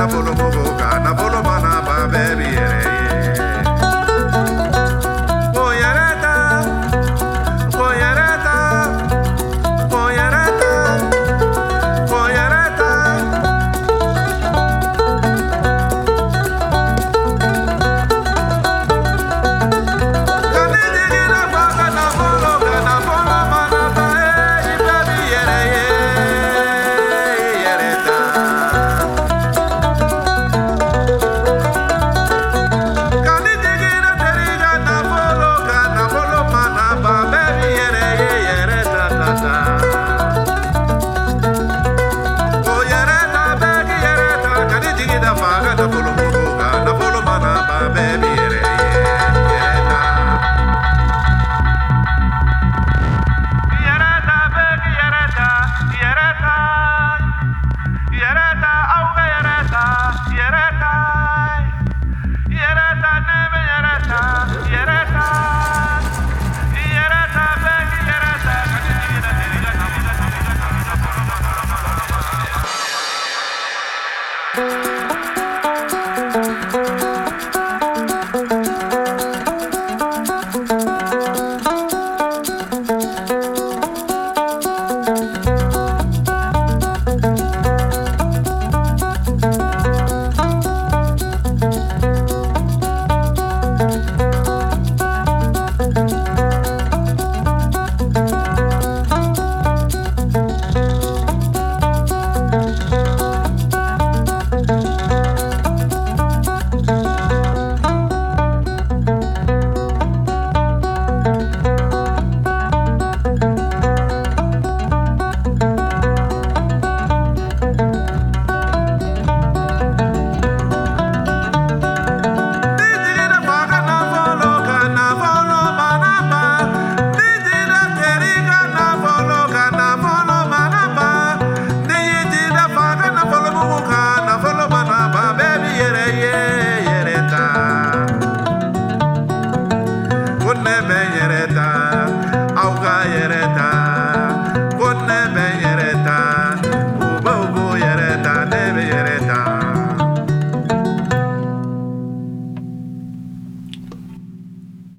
Tapó los 감사합니다.